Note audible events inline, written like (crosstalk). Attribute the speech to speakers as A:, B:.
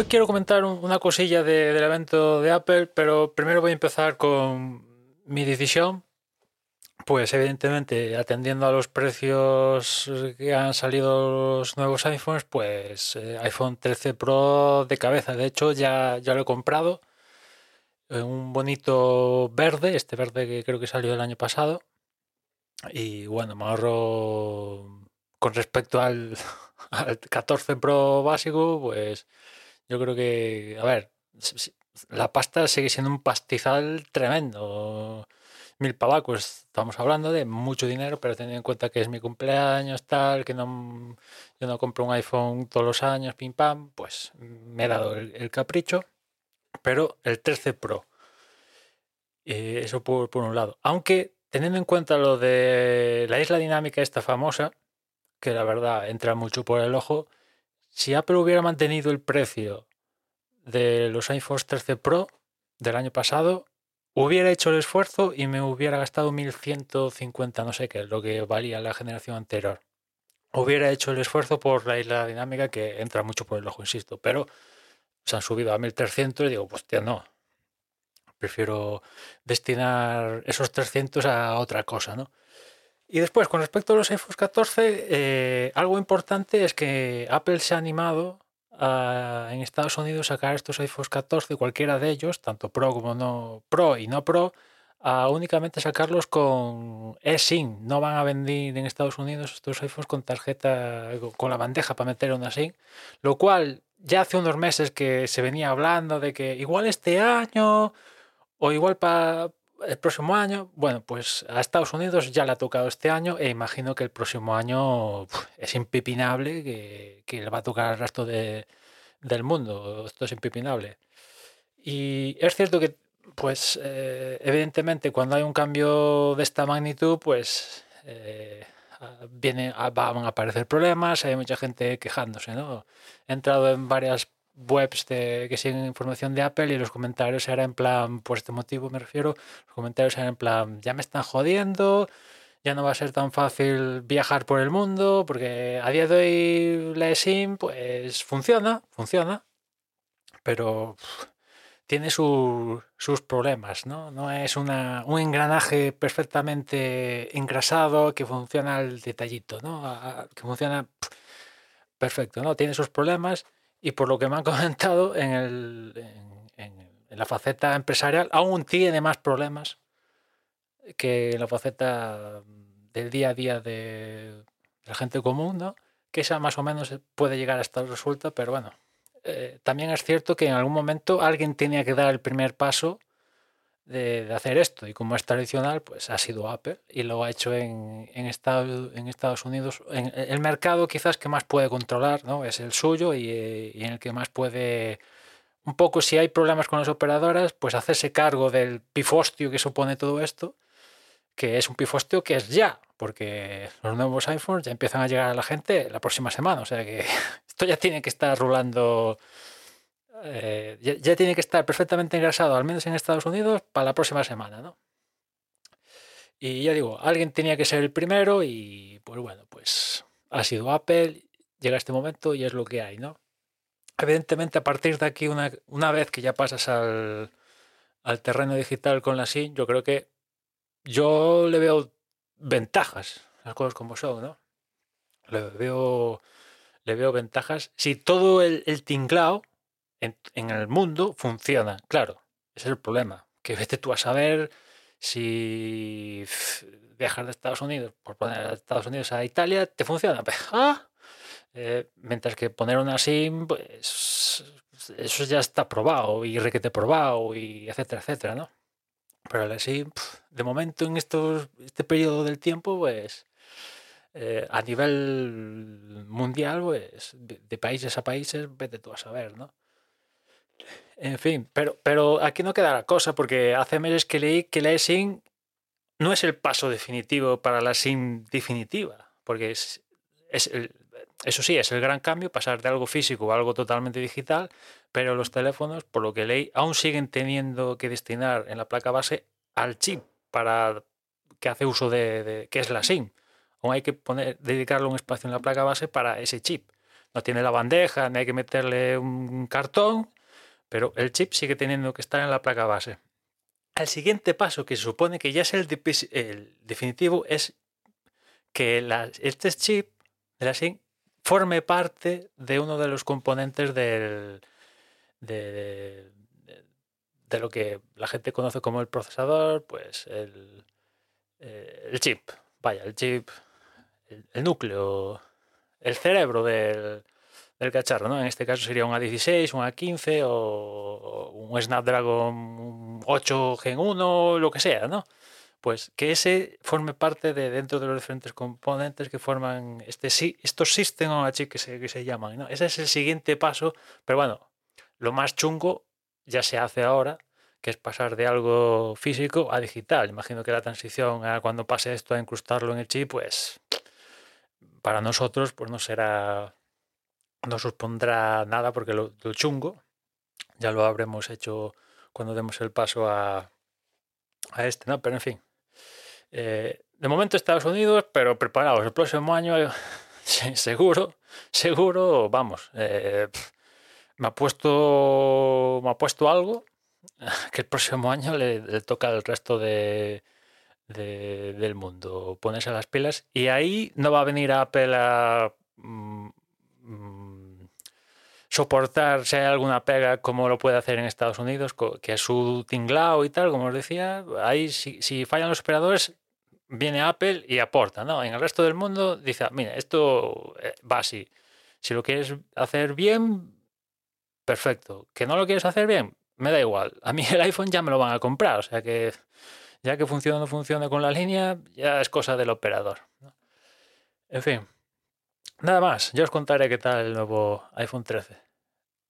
A: Hoy quiero comentar una cosilla de- del evento de Apple, pero primero voy a empezar con mi decisión. Pues evidentemente, atendiendo a los precios que han salido los nuevos iPhones, pues eh, iPhone 13 Pro de cabeza. De hecho, ya, ya lo he comprado. en un bonito verde, este verde que creo que salió el año pasado. Y bueno, me ahorro con respecto al, (laughs) al 14 Pro básico, pues yo creo que, a ver, la pasta sigue siendo un pastizal tremendo. Mil pavacos, estamos hablando de mucho dinero, pero teniendo en cuenta que es mi cumpleaños, tal, que no, yo no compro un iPhone todos los años, pim pam, pues me he dado el, capricho. Pero el 13 Pro, eh, eso por un lado. Aunque teniendo en cuenta lo de la isla dinámica esta famosa, que la verdad entra mucho por el ojo, si Apple hubiera mantenido el precio de los iPhones 13 Pro del año pasado, hubiera hecho el esfuerzo y me hubiera gastado 1150, no sé qué, lo que valía la generación anterior. Hubiera hecho el esfuerzo por la isla dinámica que entra mucho por el ojo, insisto, pero se han subido a 1300 y digo, pues no. Prefiero destinar esos 300 a otra cosa, ¿no? Y después, con respecto a los iPhones 14, eh, algo importante es que Apple se ha animado a, en Estados Unidos sacar estos iPhones 14, cualquiera de ellos, tanto Pro como no Pro y no Pro, a únicamente sacarlos con eSIM. No van a vender en Estados Unidos estos iPhones con tarjeta, con la bandeja para meter una SIM, lo cual ya hace unos meses que se venía hablando de que igual este año o igual para el próximo año, bueno, pues a Estados Unidos ya le ha tocado este año e imagino que el próximo año es impepinable que, que le va a tocar al resto de- del mundo. Esto es impepinable. Y es cierto que, pues, eh, evidentemente, cuando hay un cambio de esta magnitud, pues eh, ah, viene, ah, van a aparecer problemas, hay mucha gente quejándose, ¿no? He entrado en varias webs de, que siguen información de Apple y los comentarios eran en plan, por este motivo me refiero, los comentarios eran en plan, ya me están jodiendo, ya no va a ser tan fácil viajar por el mundo, porque a día de hoy la eSIM, pues funciona, funciona, pero tiene su- sus problemas, ¿no? No es una, un engranaje perfectamente engrasado que funciona al detallito, ¿no? A- a- que funciona perfecto, ¿no? Tiene sus problemas y por lo que me han (laughs) comentado en, la faceta empresarial aún tiene más problemas que la faceta del día a día de, de la gente común, ¿no? Que esa más o menos puede llegar a estar resuelta, pero bueno, eh, también es cierto que en algún momento alguien tenía que dar el primer paso de, hacer esto y como es tradicional, pues ha sido Apple y lo ha hecho en, en, Estados, en Estados Unidos. En el mercado quizás que más puede controlar ¿no? es el suyo y, eh, y en el que más puede, un poco si hay problemas con las operadoras, pues hacerse cargo del pifostio que supone todo esto, que es un pifostio que es ya, porque los nuevos iPhones ya empiezan a llegar a la gente la próxima semana, o sea que (laughs) esto ya tiene que estar rulando eh, ya, tiene que estar perfectamente engrasado, al menos en Estados Unidos, para la próxima semana, ¿no? Y ya digo, alguien tenía que ser el primero y pues bueno, pues ha sido Apple, llega este momento y es lo que hay, ¿no? Evidentemente, a partir de aquí, una, una vez que ya pasas al, al terreno digital con la SIM, yo creo que yo le veo ventajas, las cosas como son, ¿no? Le veo, le veo ventajas. Si todo el, el tinglao en, en el mundo funciona, claro, ese es el problema. Que vete tú a saber si viajar de Estados Unidos, por poner de Estados Unidos a Italia, te funciona. (laughs) Pues, ah, eh, mientras que poner una SIM, pues eso ya está probado y requete probado y etcétera, etcétera, ¿no? Pero la SIM, de momento en estos, este periodo del tiempo, pues eh, a nivel mundial, pues de, de países a países, vete tú a saber, ¿no? En fin, pero, pero aquí no queda la cosa, porque hace meses que leí que la eSIM no es el paso definitivo para la SIM definitiva, porque eso sí, es el gran cambio, pasar de algo físico a algo totalmente digital, pero los teléfonos, por lo que leí, aún siguen teniendo que destinar en la placa base al chip para que hace uso de, de- que es la SIM. Aún hay que poner, dedicarle un espacio en la placa base para ese chip. No tiene la bandeja, ni hay que meterle un cartón, pero el chip sigue teniendo que estar en la placa base. El siguiente paso, que se supone que ya es el, el definitivo, es que la- este chip de la SIM forme parte de uno de los componentes del, de, de- de lo que la gente conoce como el procesador, pues el, eh, el chip, vaya, el chip, el, el núcleo, el cerebro del, del cacharro, ¿no? En este caso sería un A16, un A15 o un Snapdragon 8 Gen 1, lo que sea, ¿no? Pues que ese forme parte de dentro de los diferentes componentes que forman este, estos System on a que se, que llaman, ¿no? Ese es el siguiente paso, pero bueno, lo más chungo ya se hace ahora, que es pasar de algo físico a digital. Imagino que la transición a cuando pase esto a incrustarlo en el chip, pues para nosotros pues no será no supondrá nada porque lo, chungo ya lo habremos hecho cuando demos el paso a, a este, ¿no? Pero en fin. eh, de momento Estados Unidos, pero preparados. El próximo año, (laughs) seguro, seguro, vamos. eh, me ha puesto. Me ha puesto algo (laughs) que el próximo año le, toca al resto de, de- del mundo ponerse las pilas. Y ahí no va a venir Apple a. soportar si hay alguna pega como lo puede hacer en Estados Unidos, que es su tinglao y tal, como os decía, ahí si, si fallan los operadores, viene Apple y aporta, ¿no? En el resto del mundo dice, "Ah, mira, esto eh, va así. Si lo quieres hacer bien, perfecto. Que no lo quieres hacer bien, me da igual. A mí (laughs) el iPhone ya me lo van a comprar, o sea que ya que funciona o no funciona con la línea, ya es cosa del operador. En fin, nada más. Yo os contaré qué tal el nuevo iPhone 13.